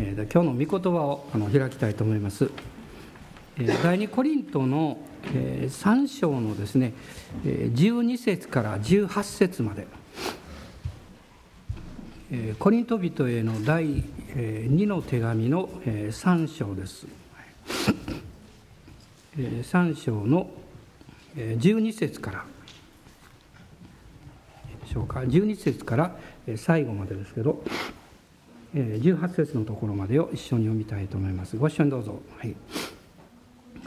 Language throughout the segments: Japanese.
えー、今日の御言葉をあの開きたいと思います。えー、第2コリントの、えー、3章のですね、えー、12節から18節まで、えー、コリント人への第、えー、2の手紙の、えー、3章です。えー、3章の、えー、12節からでしょうか12節から最後までですけど18節のところまでを一緒に読みたいと思います。ご一緒にどうぞ、はい、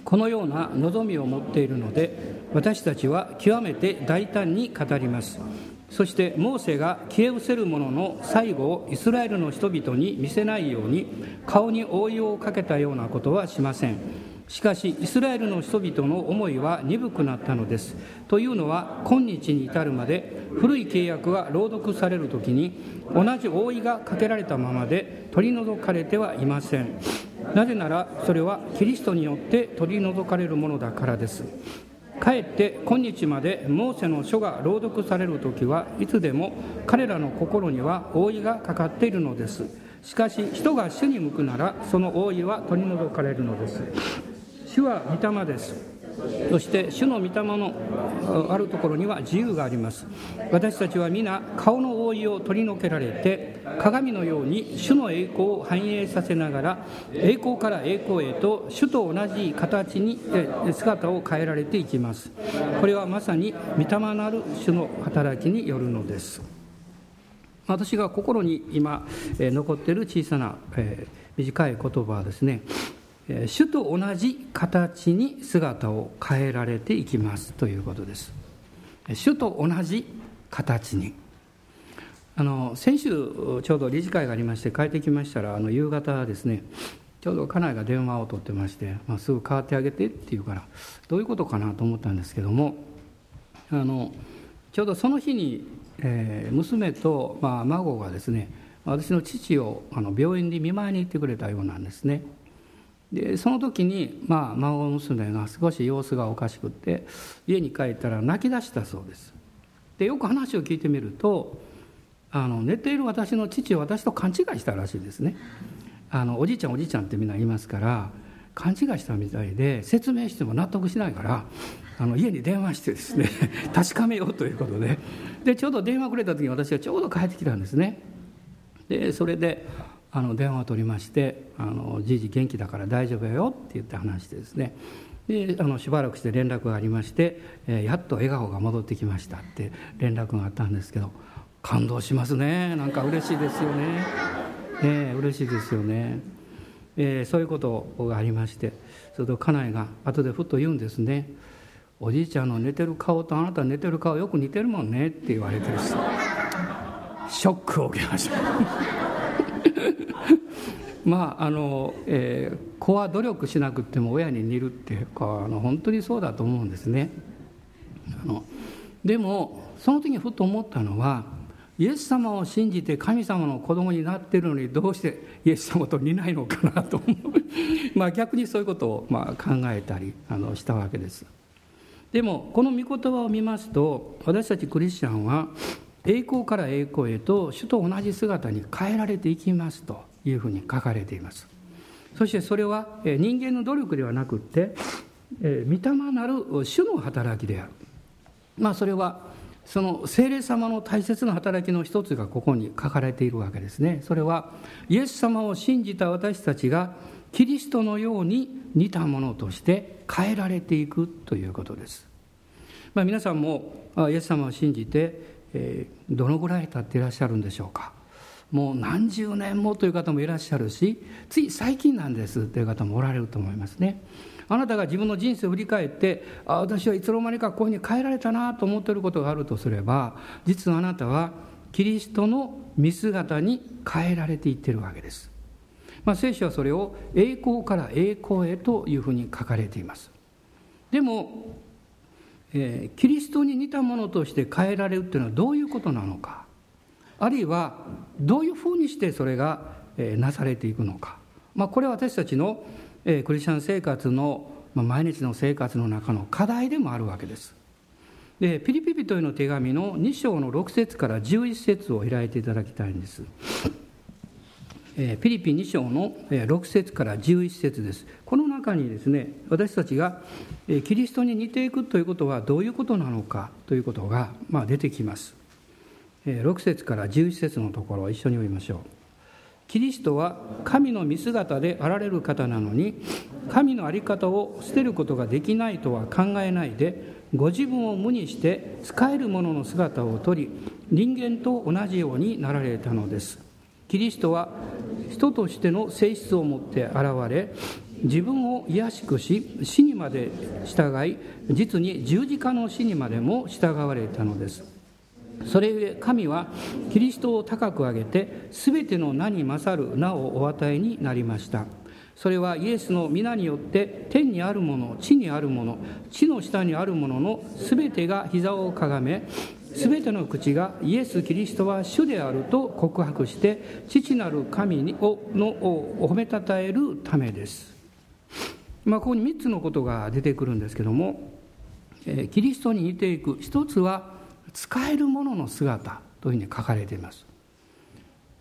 このような望みを持っているので私たちは極めて大胆に語ります。そしてモーセが消え失せる者の最後をイスラエルの人々に見せないように顔に覆いをかけたようなことはしません。しかしイスラエルの人々の思いは鈍くなったのです。というのは今日に至るまで古い契約が朗読される時に同じ覆いがかけられたままで取り除かれてはいません。なぜならそれはキリストによって取り除かれるものだからです。かえって今日までモーセの書が朗読される時はいつでも彼らの心には覆いがかかっているのです。しかし人が主に向くならその覆いは取り除かれるのです。主は御霊です。そして主の御霊のあるところには自由があります。私たちは皆顔の覆いを取り除けられて鏡のように主の栄光を反映させながら栄光から栄光へと主と同じ形に姿を変えられていきます。これはまさに御霊なる主の働きによるのです。私が心に今残っている小さな短い言葉はですね主と同じ形に姿を変えられていきますということです主と同じ形にあの先週ちょうど理事会がありまして帰ってきましたらあの夕方ですねちょうど家内が電話を取ってまして、まあ、すぐ変わってあげてって言うからどういうことかなと思ったんですけどもあのちょうどその日に、えー、娘と、まあ、孫がですね私の父をあの病院に見舞いに行ってくれたようなんですね。でその時に、まあ、孫娘が少し様子がおかしくって家に帰ったら泣き出したそうです。でよく話を聞いてみるとあの寝ている私の父を私と勘違いしたらしいですね。あのおじいちゃんおじいちゃんってみんな言いますから勘違いしたみたいで説明しても納得しないからあの家に電話してですね 確かめようということで。でちょうど電話くれた時に私はちょうど帰ってきたんですね。でそれであの電話を取りまして「あのじいじ元気だから大丈夫よ」って言って話してですね。であのしばらくして連絡がありまして「えー、やっと笑顔が戻ってきました」って連絡があったんですけど感動しますね。なんか嬉しいですよね。ね嬉しいですよね、えー、そういうことがありましてそれと家内が後でふっと言うんですね「おじいちゃんの寝てる顔とあなた寝てる顔よく似てるもんね」って言われてるしショックを受けました。まああの、えー、子は努力しなくても親に似るっていうかあの本当にそうだと思うんですね。あのでもその時にふと思ったのはイエス様を信じて神様の子供になってるのにどうしてイエス様と似ないのかなと思う。まあ逆にそういうことをまあ考えたりあのしたわけです。でもこの御言葉を見ますと私たちクリスチャンは栄光から栄光へと主と同じ姿に変えられていきますと。いうふうに書かれています。そしてそれは人間の努力ではなくって御霊なる主の働きである。まあそれはその聖霊様の大切な働きの一つがここに書かれているわけですね。それはイエス様を信じた私たちがキリストのように似たものとして変えられていくということです、まあ、皆さんもイエス様を信じて、えどのぐらい経っていらっしゃるんでしょうか。もう何十年もという方もいらっしゃるしつい最近なんですという方もおられると思いますね。あなたが自分の人生を振り返ってあ私はいつの間にかこういうふうに変えられたなと思っていることがあるとすれば実はあなたはキリストの見姿に変えられていってるわけです、まあ、聖書はそれを栄光から栄光へというふうに書かれています。でも、えー、キリストに似たものとして変えられるっていうのはどういうことなのか。あるいはどういうふうにしてそれがなされていくのか、まあ、これは私たちのクリスチャン生活の毎日の生活の中の課題でもあるわけです。でピリピリというの手紙の2章の6節から11節を開いていただきたいんです。フィリピ2章の6節から11節ですこの中にですね私たちがキリストに似ていくということはどういうことなのかということが、出てきます6節から11節のところを一緒に読みましょう。キリストは神の見姿であられる方なのに神の在り方を捨てることができないとは考えないでご自分を無にして使えるものの姿をとり人間と同じようになられたのです。キリストは人としての性質を持って現れ自分を卑しくし死にまで従い実に十字架の死にまでも従われたのです。それゆえ神はキリストを高く上げて全ての名に勝る名をお与えになりました。それはイエスの皆によって天にあるもの地にあるもの地の下にあるものの全てが膝をかがめ全ての口がイエス・キリストは主であると告白して父なる神をのを褒めたたえるためです、まあ、ここに3つのことが出てくるんですけどもキリストに似ていく一つは使えるものの姿というふうに書かれています、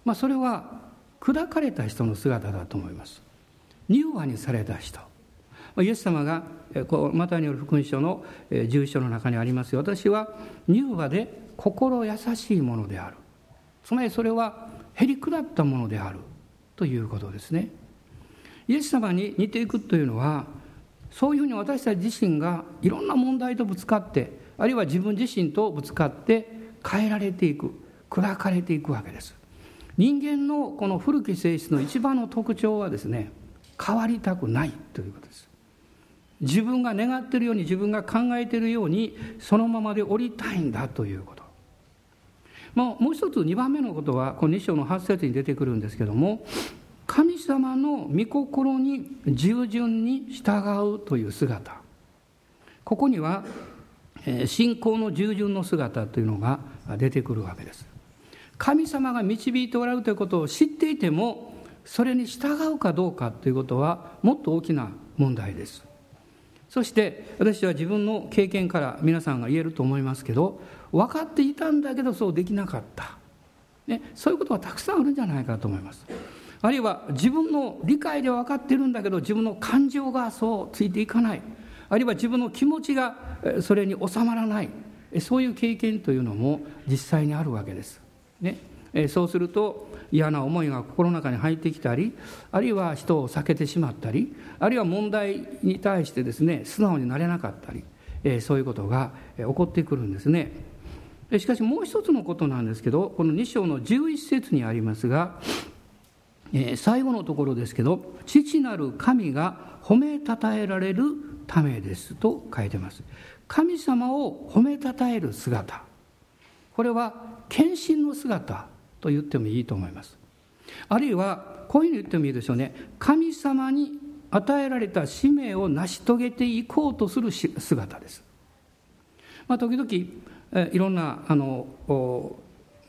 まあ、それは砕かれた人の姿だと思います。柔和にされた人。イエス様がマタイによる福音書の11章の中にあります私は柔和で心優しいものである。つまりそれはへりくだったものであるということですね。イエス様に似ていくというのはそういうふうに私たち自身がいろんな問題とぶつかってあるいは自分自身とぶつかって変えられていく砕かれていくわけです。人間のこの古き性質の一番の特徴はですね変わりたくないということです。自分が願っているように自分が考えているようにそのままでおりたいんだということ。もう一つ2番目のことはこの2章の8節に出てくるんですけども神様の御心に従順に従うという姿。ここには信仰の従順の姿というのが出てくるわけです。神様が導いておられるということを知っていてもそれに従うかどうかということはもっと大きな問題です。そして私は自分の経験から皆さんが言えると思いますけど分かっていたんだけどそうできなかった、ね、そういうことはたくさんあるんじゃないかと思います。あるいは自分の理解で分かってるんだけど自分の感情がそうついていかない。あるいは自分の気持ちがそれに収まらない。そういう経験というのも実際にあるわけです。ね、そうすると嫌な思いが心の中に入ってきたりあるいは人を避けてしまったりあるいは問題に対してですね素直になれなかったり、えそういうことが起こってくるんですね。しかしもう一つのことなんですけどこの2章の11節にありますが、え最後のところですけど「父なる神が褒めたたえられるためです」と書いてます。神様を褒めたたえる姿。これは献身の姿と言ってもいいと思います。あるいはこういうふうに言ってもいいでしょうね。神様に与えられた使命を成し遂げていこうとする姿です、まあ、時々いろんなあのお,、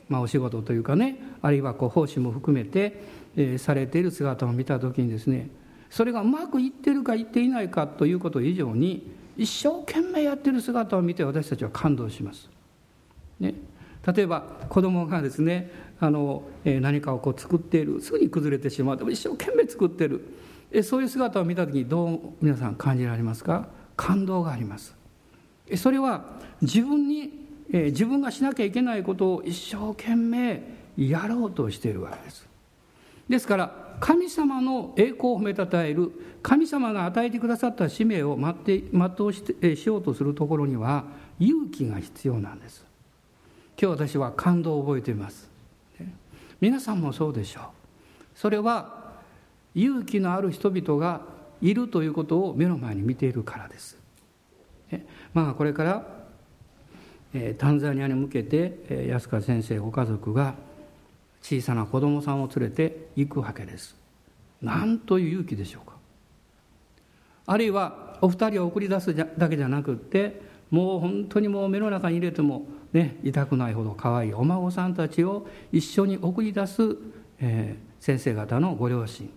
まあ、お仕事というかねあるいはこう奉仕も含めて、えー、されている姿を見た時にですねそれがうまくいってるかいっていないかということ以上に一生懸命やってる姿を見て私たちは感動します。ね、例えば子供がですねあの、え何かをこう作っている。すぐに崩れてしまう。でも一生懸命作ってる。えそういう姿を見た時にどう皆さん感じられますか？感動があります。それは自分に、え自分がしなきゃいけないことを一生懸命やろうとしているわけです。ですから神様の栄光を褒めたたえる神様が与えてくださった使命を全うしてしようとするところには勇気が必要なんです。今日私は感動を覚えています。皆さんもそうでしょう。それは勇気のある人々がいるということを目の前に見ているからです。まあこれからタンザニアに向けて安川先生ご家族が小さな子供さんを連れて行くわけです。なんという勇気でしょうか。あるいはお二人を送り出すだけじゃなくってもう本当にもう目の中に入れてもね、痛くないほど可愛いお孫さんたちを一緒に送り出す、えー、先生方のご両親。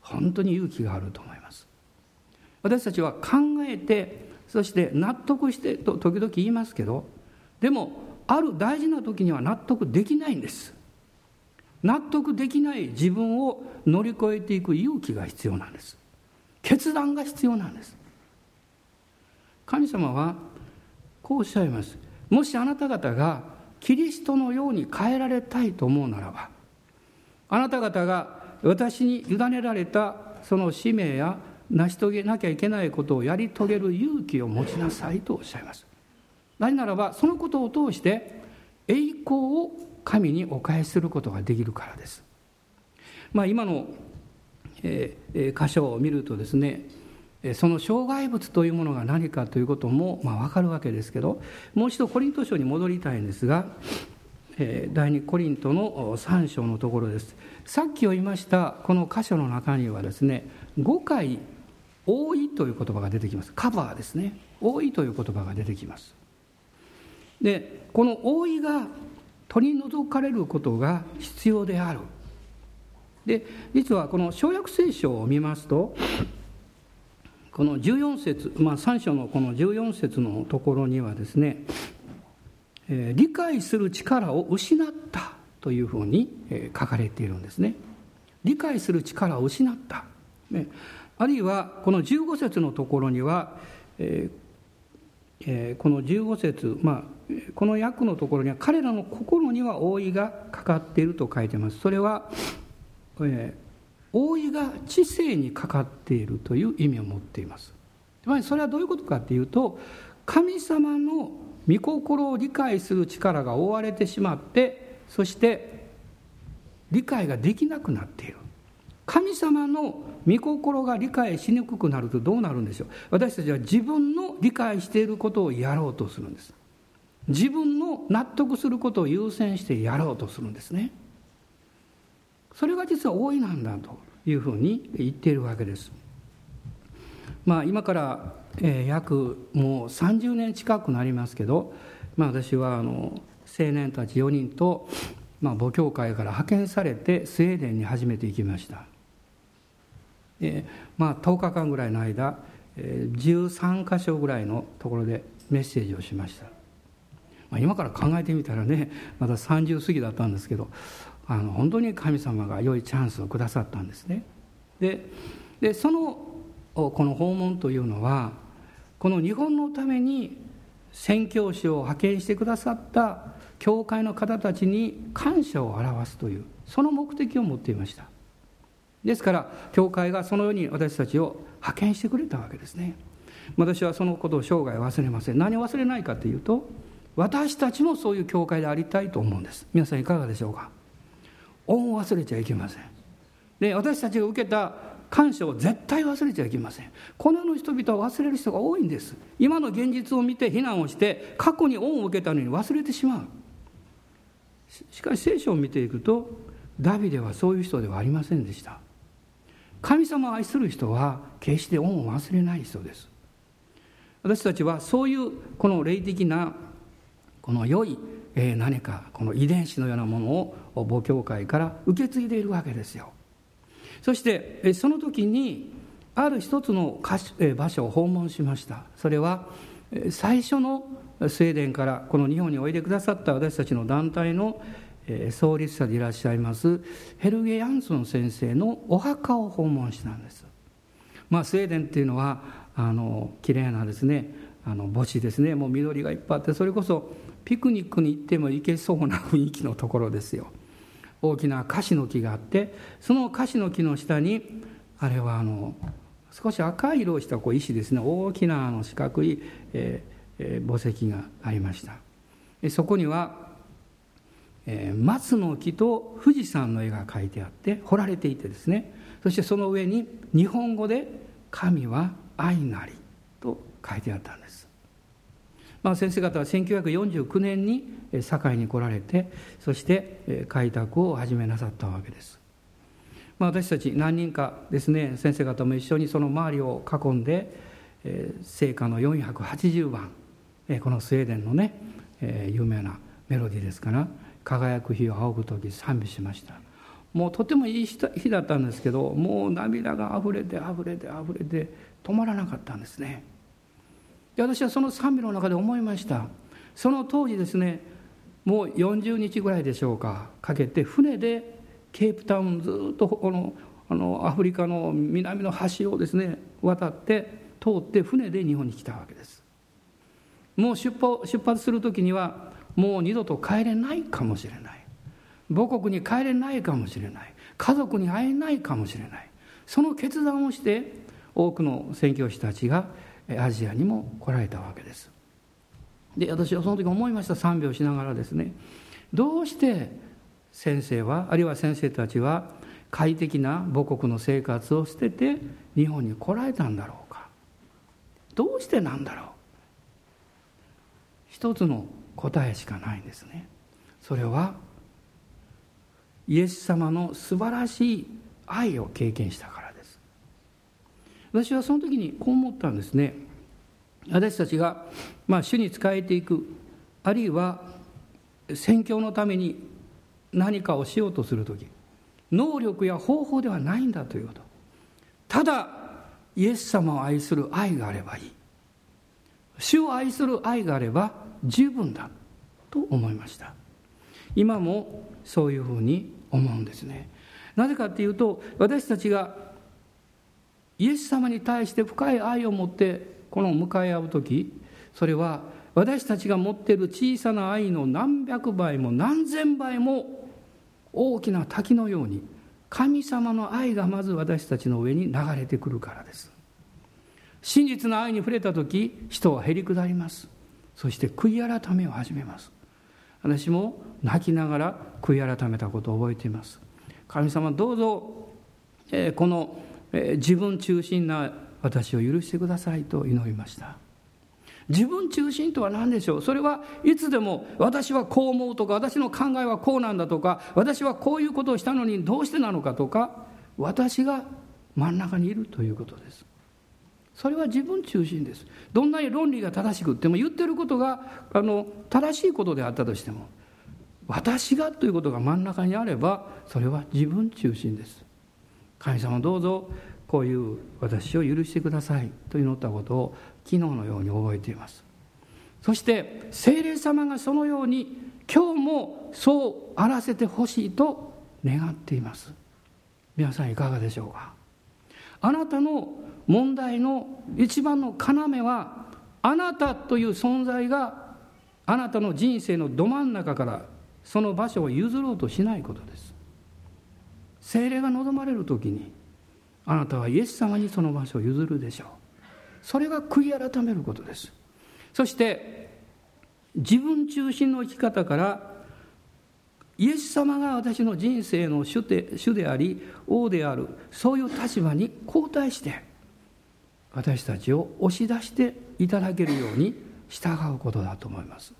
本当に勇気があると思います。私たちは考えてそして納得してと時々言いますけどでもある大事な時には納得できないんです。納得できない自分を乗り越えていく勇気が必要なんです。決断が必要なんです。神様はこうおっしゃいます。もしあなた方がキリストのように変えられたいと思うならばあなた方が私に委ねられたその使命や成し遂げなきゃいけないことをやり遂げる勇気を持ちなさいとおっしゃいます。なぜならばそのことを通して栄光を神にお返しすることができるからです。まあ、今の、えー、箇所を見るとですねその障害物というものが何かということも、まあ、分かるわけですけどもう一度コリント書に戻りたいんですが、え、第2コリントの3章のところです。さっき読みましたこの箇所の中にはですね5回「多い」という言葉が出てきます。カバーですね「多い」という言葉が出てきます。でこの「多い」が取り除かれることが必要である。で実はこの小約聖書を見ますとこの14節、まあ、3章のこの14節のところにはですね、えー、理解する力を失ったというふうに、えー、書かれているんですね。理解する力を失った、ね、あるいはこの15節のところには、えーえー、この15節、まあ、この訳のところには彼らの心には覆いがかかっていると書いてます。それは、えー、覆いが知性にかかっているという意味を持っています。つまりそれはどういうことかっていうと神様の御心を理解する力が覆われてしまってそして理解ができなくなっている。神様の御心が理解しにくくなるとどうなるんでしょう。私たちは自分の理解していることをやろうとするんです。自分の納得することを優先してやろうとするんですね。それが実は多いなんだというふうに言っているわけです。まあ今から、約もう30年近くなりますけど、まあ、私はあの青年たち4人と、まあ、母教会から派遣されてスウェーデンに初めて行きました。えまあ、10日間ぐらいの間、え13箇所ぐらいのところでメッセージをしました、まあ、今から考えてみたらねまだ30過ぎだったんですけどあの本当に神様が良いチャンスをくださったんですね。ででそのこの訪問というのはこの日本のために宣教師を派遣してくださった教会の方たちに感謝を表すというその目的を持っていました。ですから教会がそのように私たちを派遣してくれたわけですね。私はそのことを生涯忘れません。何を忘れないかというと私たちもそういう教会でありたいと思うんです。皆さんいかがでしょうか？恩を忘れちゃいけません。で私たちが受けた感謝を絶対忘れちゃいけません。この世の人々は忘れる人が多いんです。今の現実を見て非難をして過去に恩を受けたのに忘れてしまう。しかし聖書を見ていくとダビデはそういう人ではありませんでした。神様を愛する人は決して恩を忘れない人です。私たちはそういうこの霊的なこの良い何かこの遺伝子のようなものを母教会から受け継いでいるわけですよ。そしてその時にある一つの場所を訪問しました。それは最初のスウェーデンからこの日本においでくださった私たちの団体の創立者でいらっしゃいますヘルゲ・ヤンソン先生のお墓を訪問したんです、まあ、スウェーデンっていうのはあの綺麗なですねあの墓地ですね。もう緑がいっぱいあってそれこそピクニックに行っても行けそうな雰囲気のところですよ。大きな樫の木があってその樫の木の下にあれはあの少し赤い色をしたこう石ですね。大きなあの四角い、えーえー、墓石がありました。そこにはえー、松の木と富士山の絵が描いてあって彫られていてですね。そしてその上に日本語で「神は愛なり」と書いてあったんです、まあ、先生方は1949年に堺に来られてそして開拓を始めなさったわけです、まあ、私たち何人かですね先生方も一緒にその周りを囲んで聖歌の480番このスウェーデンのね有名なメロディーですから輝く日を仰ぐ時賛美しました。もうとてもいい日だったんですけどもう涙があふれてあふれてあふれて止まらなかったんですね。で私はその賛美の中で思いました。その当時ですねもう40日ぐらいでしょうかかけて船でケープタウンずっとこのあのアフリカの南の橋をですね渡って通って船で日本に来たわけです。もう出発する時にはもう二度と帰れないかもしれない。母国に帰れないかもしれない。家族に会えないかもしれない。その決断をして多くの宣教師たちがアジアにも来られたわけです。で私はその時思いました。賛美をしながらですね。どうして先生はあるいは先生たちは快適な母国の生活を捨てて日本に来られたんだろうか。どうしてなんだろう。一つの答えしかないんですね。それはイエス様の素晴らしい愛を経験したから。私はその時にこう思ったんですね。私たちが、まあ、主に仕えていくあるいは宣教のために何かをしようとする時能力や方法ではないんだということ。ただイエス様を愛する愛があればいい。主を愛する愛があれば十分だと思いました。今もそういうふうに思うんですね。なぜかっていうと私たちがイエス様に対して深い愛を持ってこの向かい合う時それは私たちが持っている小さな愛の何百倍も何千倍も大きな滝のように神様の愛がまず私たちの上に流れてくるからです。真実の愛に触れた時人はへり下ります。そして悔い改めを始めます。私も泣きながら悔い改めたことを覚えています。神様どうぞ、えー、この、自分中心な私を許してくださいと祈りました。自分中心とは何でしょう？それはいつでも私はこう思うとか私の考えはこうなんだとか私はこういうことをしたのにどうしてなのかとか私が真ん中にいるということです。それは自分中心です。どんなに論理が正しくっても言ってることがあの正しいことであったとしても私がということが真ん中にあればそれは自分中心です。神様どうぞこういう私を許してくださいと祈ったことを昨日のように覚えています。そして聖霊様がそのように今日もそうあらせてほしいと願っています。皆さんいかがでしょうか？あなたの問題の一番の要はあなたという存在があなたの人生のど真ん中からその場所を譲ろうとしないことです。精霊が望まれる時にあなたはイエス様にその場所を譲るでしょう。それが悔い改めることです。そして自分中心の生き方からイエス様が私の人生の主で主であり王であるそういう立場に交代して私たちを押し出していただけるように従うことだと思います。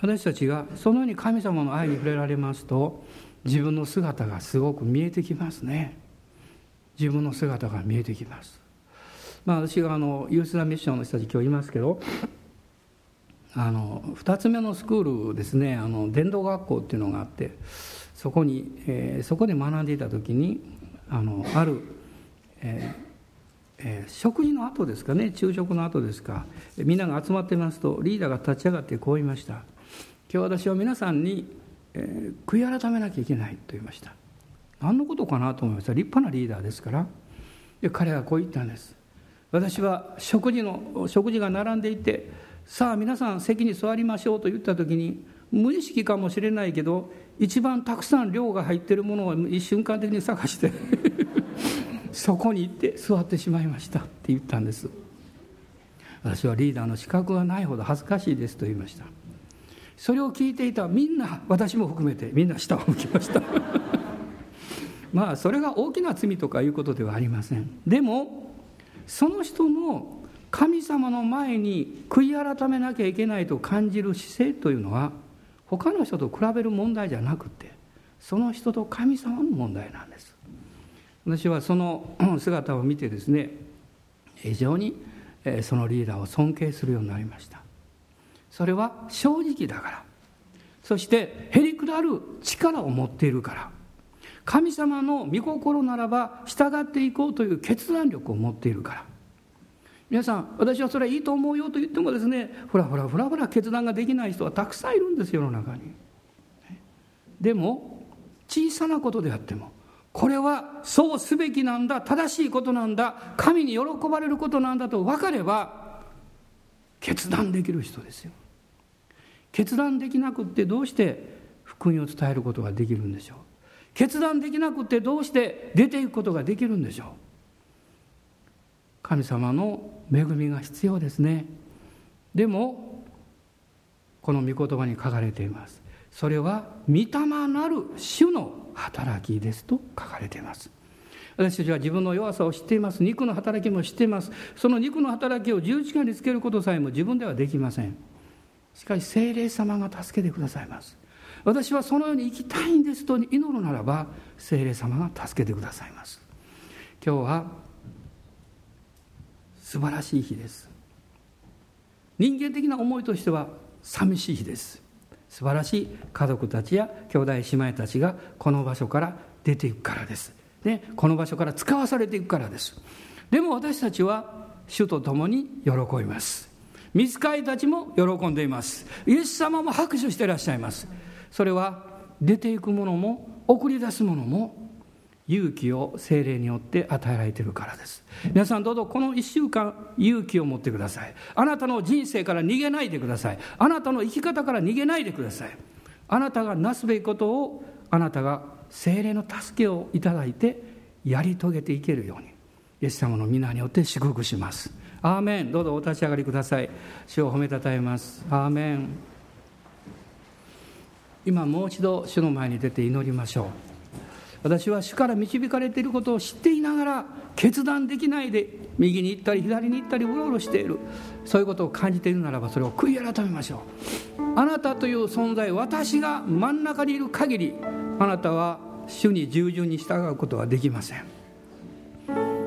私たちがそのように神様の愛に触れられますと自分の姿がすごく見えてきますね。自分の姿が見えてきます。まあ私があのユースラミッションの人たち今日いますけどあの2つ目のスクールですね。あの伝道学校っていうのがあってそこに、えー、そこで学んでいた時にあのある、えーえー、食事の後ですかね。昼食の後ですか。みんなが集まってますとリーダーが立ち上がってこう言いました「今日私は皆さんにえー、悔い改めなきゃいけないと言いました。何のことかなと思いました。立派なリーダーですから。で彼はこう言ったんです。私は食事の食事が並んでいてさあ皆さん席に座りましょうと言った時に無意識かもしれないけど一番たくさん量が入ってるものを一瞬間的に探して そこに行って座ってしまいました。って言ったんです。私はリーダーの資格がないほど恥ずかしいですと言いました。それを聞いていたみんな私も含めてみんな下を向きました。まあそれが大きな罪とかいうことではありません。でもその人の神様の前に悔い改めなきゃいけないと感じる姿勢というのは他の人と比べる問題じゃなくてその人と神様の問題なんです。私はその 姿を見てですね非常にそのリーダーを尊敬するようになりました。それは正直だから。そしてへりくだる力を持っているから。神様の御心ならば従っていこうという決断力を持っているから。皆さん私はそれはいいと思うよと言ってもですねふらふらふらふら決断ができない人はたくさんいるんです世の中に。でも小さなことであってもこれはそうすべきなんだ正しいことなんだ神に喜ばれることなんだと分かれば決断できる人ですよ。決断できなくってどうして福音を伝えることができるんでしょう。決断できなくってどうして出ていくことができるんでしょう。神様の恵みが必要ですね。でもこの御言葉に書かれています。それは御霊なる主の働きですと書かれています。私たちは自分の弱さを知っています。肉の働きも知っています。その肉の働きを十字架につけることさえも自分ではできません。しかし聖霊様が助けてくださいます。私はそのように生きたいんですと祈るならば聖霊様が助けてくださいます。今日は素晴らしい日です。人間的な思いとしては寂しい日です。素晴らしい家族たちや兄弟姉妹たちがこの場所から出ていくからです、ね、この場所から使わされていくからです。でも私たちは主と共に喜びます。見つかりたちも喜んでいます。イエス様も拍手していらっしゃいます。それは出ていくものも送り出すものも勇気を精霊によって与えられているからです。皆さんどうぞこの1週間勇気を持ってください。あなたの人生から逃げないでください。あなたの生き方から逃げないでください。あなたがなすべきことをあなたが精霊の助けをいただいてやり遂げていけるようにイエス様の皆によって祝福します。アーメン。どうぞお立ち上がりください。主を褒めたたえます。アーメン。今もう一度主の前に出て祈りましょう。私は主から導かれていることを知っていながら決断できないで右に行ったり左に行ったりうろうろしている。そういうことを感じているならばそれを悔い改めましょう。あなたという存在私が真ん中にいる限りあなたは主に従順に従うことはできません。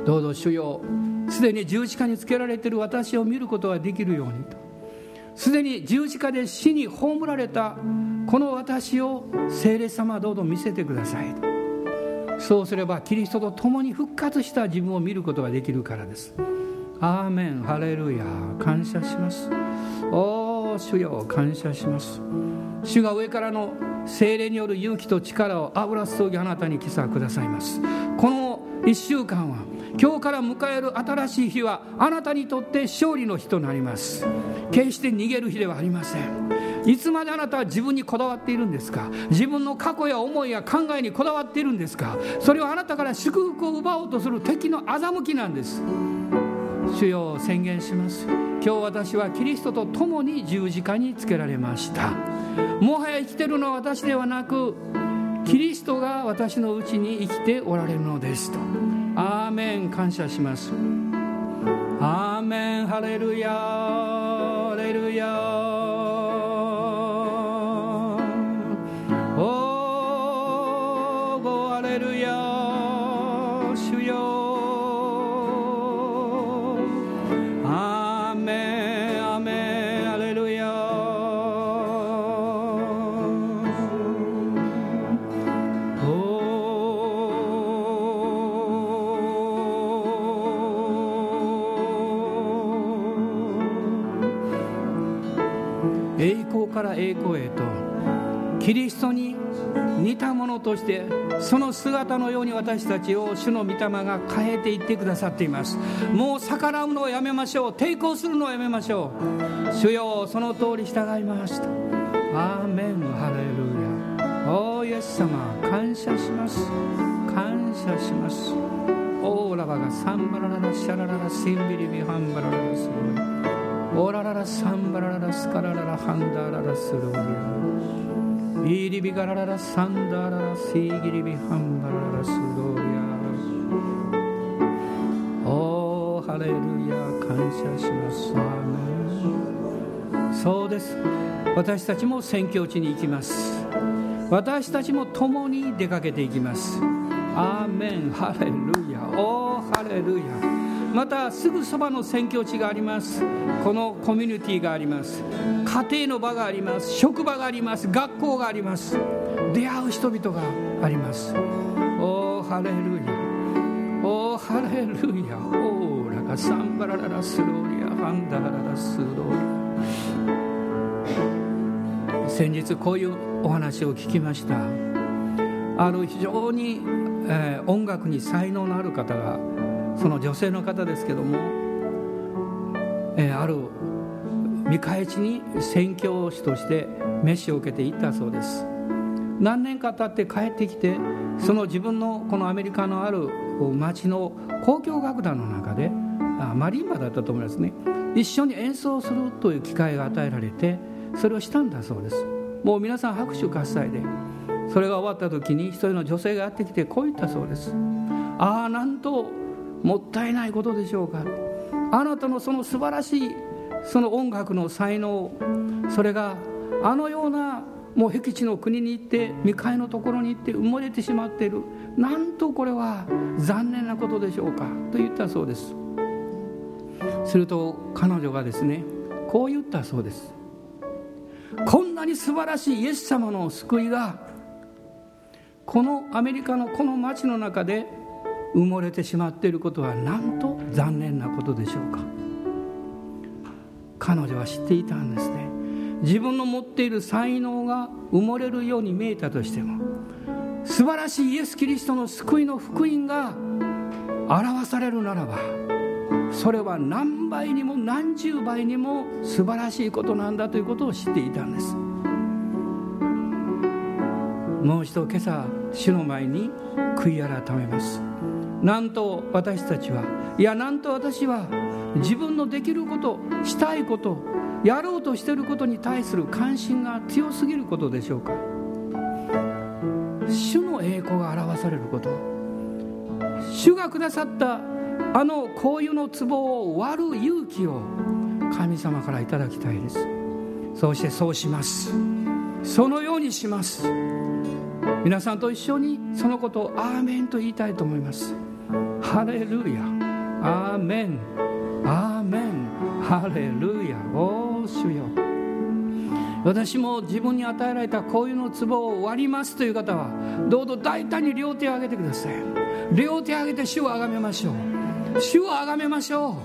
どうぞ主よすでに十字架につけられている私を見ることができるようにと。すでに十字架で死に葬られたこの私を聖霊様どうぞ見せてくださいそうすればキリストと共に復活した自分を見ることができるからです。アーメン。ハレルヤ。感謝します。おお主よ感謝します。主が上からの精霊による勇気と力を油注ぎあなたに今朝くださいます。この1週間は今日から迎える新しい日はあなたにとって勝利の日となります。決して逃げる日ではありません。いつまであなたは自分にこだわっているんですか？自分の過去や思いや考えにこだわっているんですか？それはあなたから祝福を奪おうとする敵の欺きなんです。主よ宣言します。今日私はキリストと共に十字架につけられました。もはや生きてるのは私ではなくキリストが私のうちに生きておられるのですと。アーメン。感謝します。アーメン。ハレルヤハレルヤキリストに似たものとしてその姿のように私たちを主の御霊が変えていってくださっています。もう逆らうのをやめましょう。抵抗するのをやめましょう。主よその通り従いました。アーメン。ハレルヤ。おーイエス様感謝します。感謝します。オーラバがサンバラララシャラララシンビリビハンバラララスロイオラララサンバラララスカラララハンダララスローリア。イリビガラララサンダララシーギリビハンバララスローリアおーハレルヤ感謝します。アーメン。そうです。私たちも宣教地に行きます。私たちも共に出かけていきます。アーメン。ハレルヤおーハレルヤ。またすぐそばの宣教地があります。このコミュニティがあります。家庭の場があります。職場があります。学校があります。出会う人々があります。おーハレルヤ。おーハレルヤ。オーラがサンバラララスローリアファンダラララスローリア。先日こういうお話を聞きました。ある非常に、えー、音楽に才能のある方がその女性の方ですけども、えー、ある見返しに宣教師として飯を受けていったそうです。何年か経って帰ってきてその自分のこのアメリカのある町の交響楽団の中であマリンバだったと思いますね。一緒に演奏するという機会が与えられてそれをしたんだそうです。もう皆さん拍手喝采でそれが終わった時に一人の女性がやってきてこう言ったそうです。ああなんともったいないことでしょうか。あなたのその素晴らしいその音楽の才能それがあのようなもう僻地の国に行って未開のところに行って埋もれてしまっている。なんとこれは残念なことでしょうかと言ったそうです。すると彼女がですねこう言ったそうです。こんなに素晴らしいイエス様の救いがこのアメリカのこの町の中で埋もれてしまっていることはなんと残念なことでしょうか？彼女は知っていたんですね。自分の持っている才能が埋もれるように見えたとしても素晴らしいイエス・キリストの救いの福音が表されるならばそれは何倍にも何十倍にも素晴らしいことなんだということを知っていたんです。もう一度今朝主の前に悔い改めます。なんと私たちは。いやなんと私は自分のできることしたいことやろうとしていることに対する関心が強すぎることでしょうか。主の栄光が表されること。主がくださったあの香油の壺を割る勇気を神様からいただきたいです。そしてそうします。そのようにします。皆さんと一緒にそのことをアーメンと言いたいと思います。ハレルヤアーメンアーメンハレルヤおー主よ。私も自分に与えられたこういうの壺を割りますという方はどうぞ大胆に両手を挙げてください。両手を上げて主をあがめましょう。主をあがめましょ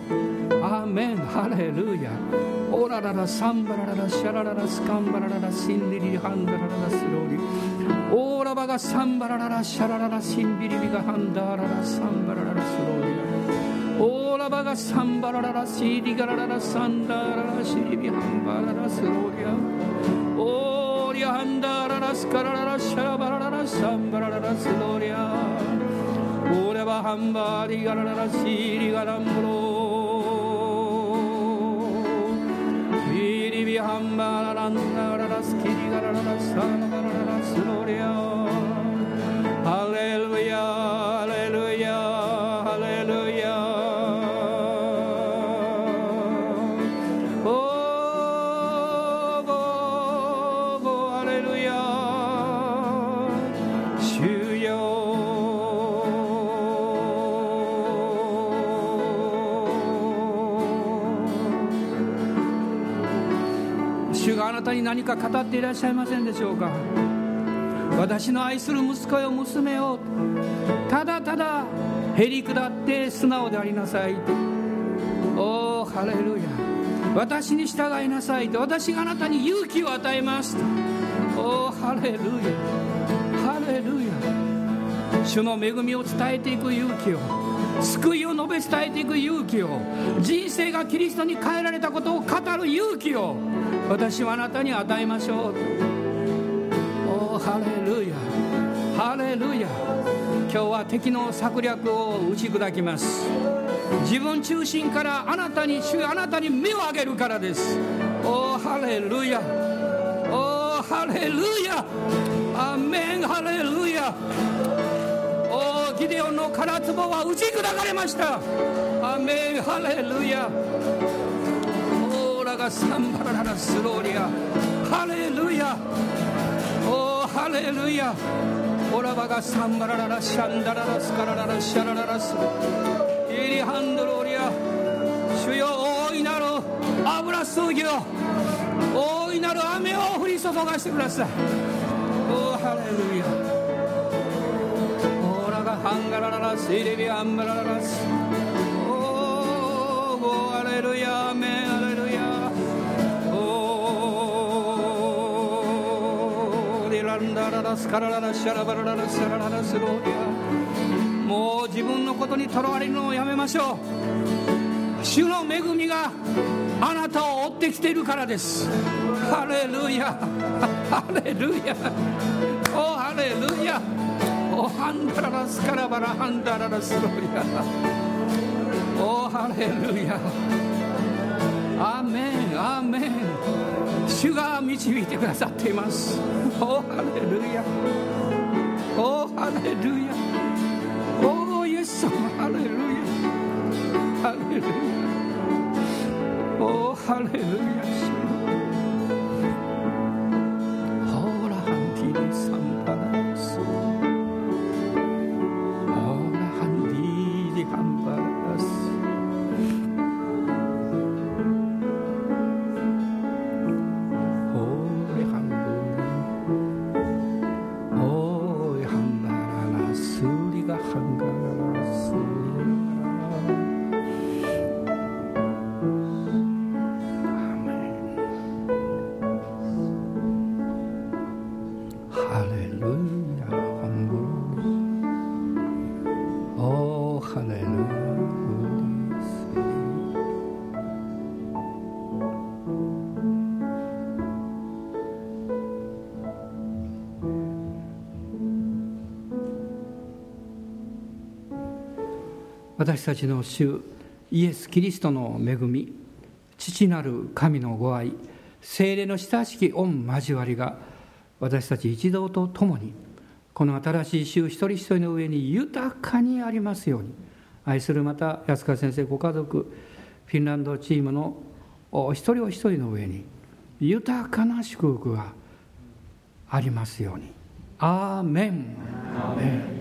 う。アーメンハレルヤオラララサンバラララシャラララスカンバラララシンリリハンダラララスローリオーラバがサンバラララシャラララシンビリビがハンダララサンバラララスローリオーラバがサンバラララシーリガラララサンダララシリビハンバララスローリアオーリアハンダララスカラララシャラバラララサンバラララスローリアオーレバハンバリガラララシーリガランブロービ主があなたに何か語っていらっしゃいませんでしょうか。私の愛する息子よ娘よ。ただただへり下って素直でありなさいおおハレルヤ。私に従いなさいと。私があなたに勇気を与えますと。おおハレルヤ。ハレルヤ。主の恵みを伝えていく勇気を。救いを述べ伝えていく勇気を。人生がキリストに変えられたことを語る勇気を。私はあなたに与えましょう。おハレルヤハレルヤ今日は敵の策略を打ち砕きます。自分中心からあなたに主あなたに目を上げるからです。おハレルヤおハレルヤアメンハレルヤおギデオンの空壺は打ち砕かれました。アメンハレルヤオーラがサンバララスローリアハレルヤおーハレルヤオラバがサンバラララシャンダララスカラララシャラララスイリハンドローリア主よ大いなる油注ぎを大いなる雨を降り注がしてくださいおーハレルヤオラがハンガラララスイリビアンバラララスおーゴーハレルヤランダララスカラララシャラバラララシャラララスローリアもう自分のことにとらわれるのをやめましょう主の恵みがあなたを追ってきているからですハレルヤハレルヤおハレルヤおハンダララスカラバラハンダララスローリアおハレルヤアメンアメン主が導いてくださっています。おハレルヤおハレルヤおイエス様ハレルヤハレルヤおハレルヤ私たちの主イエス・キリストの恵み父なる神のご愛精霊の親しき御交わりが私たち一同と共にこの新しい週一人一人の上に豊かにありますように愛するまた安川先生ご家族フィンランドチームのお一人お一人の上に豊かな祝福がありますように。アーメン。アーメン。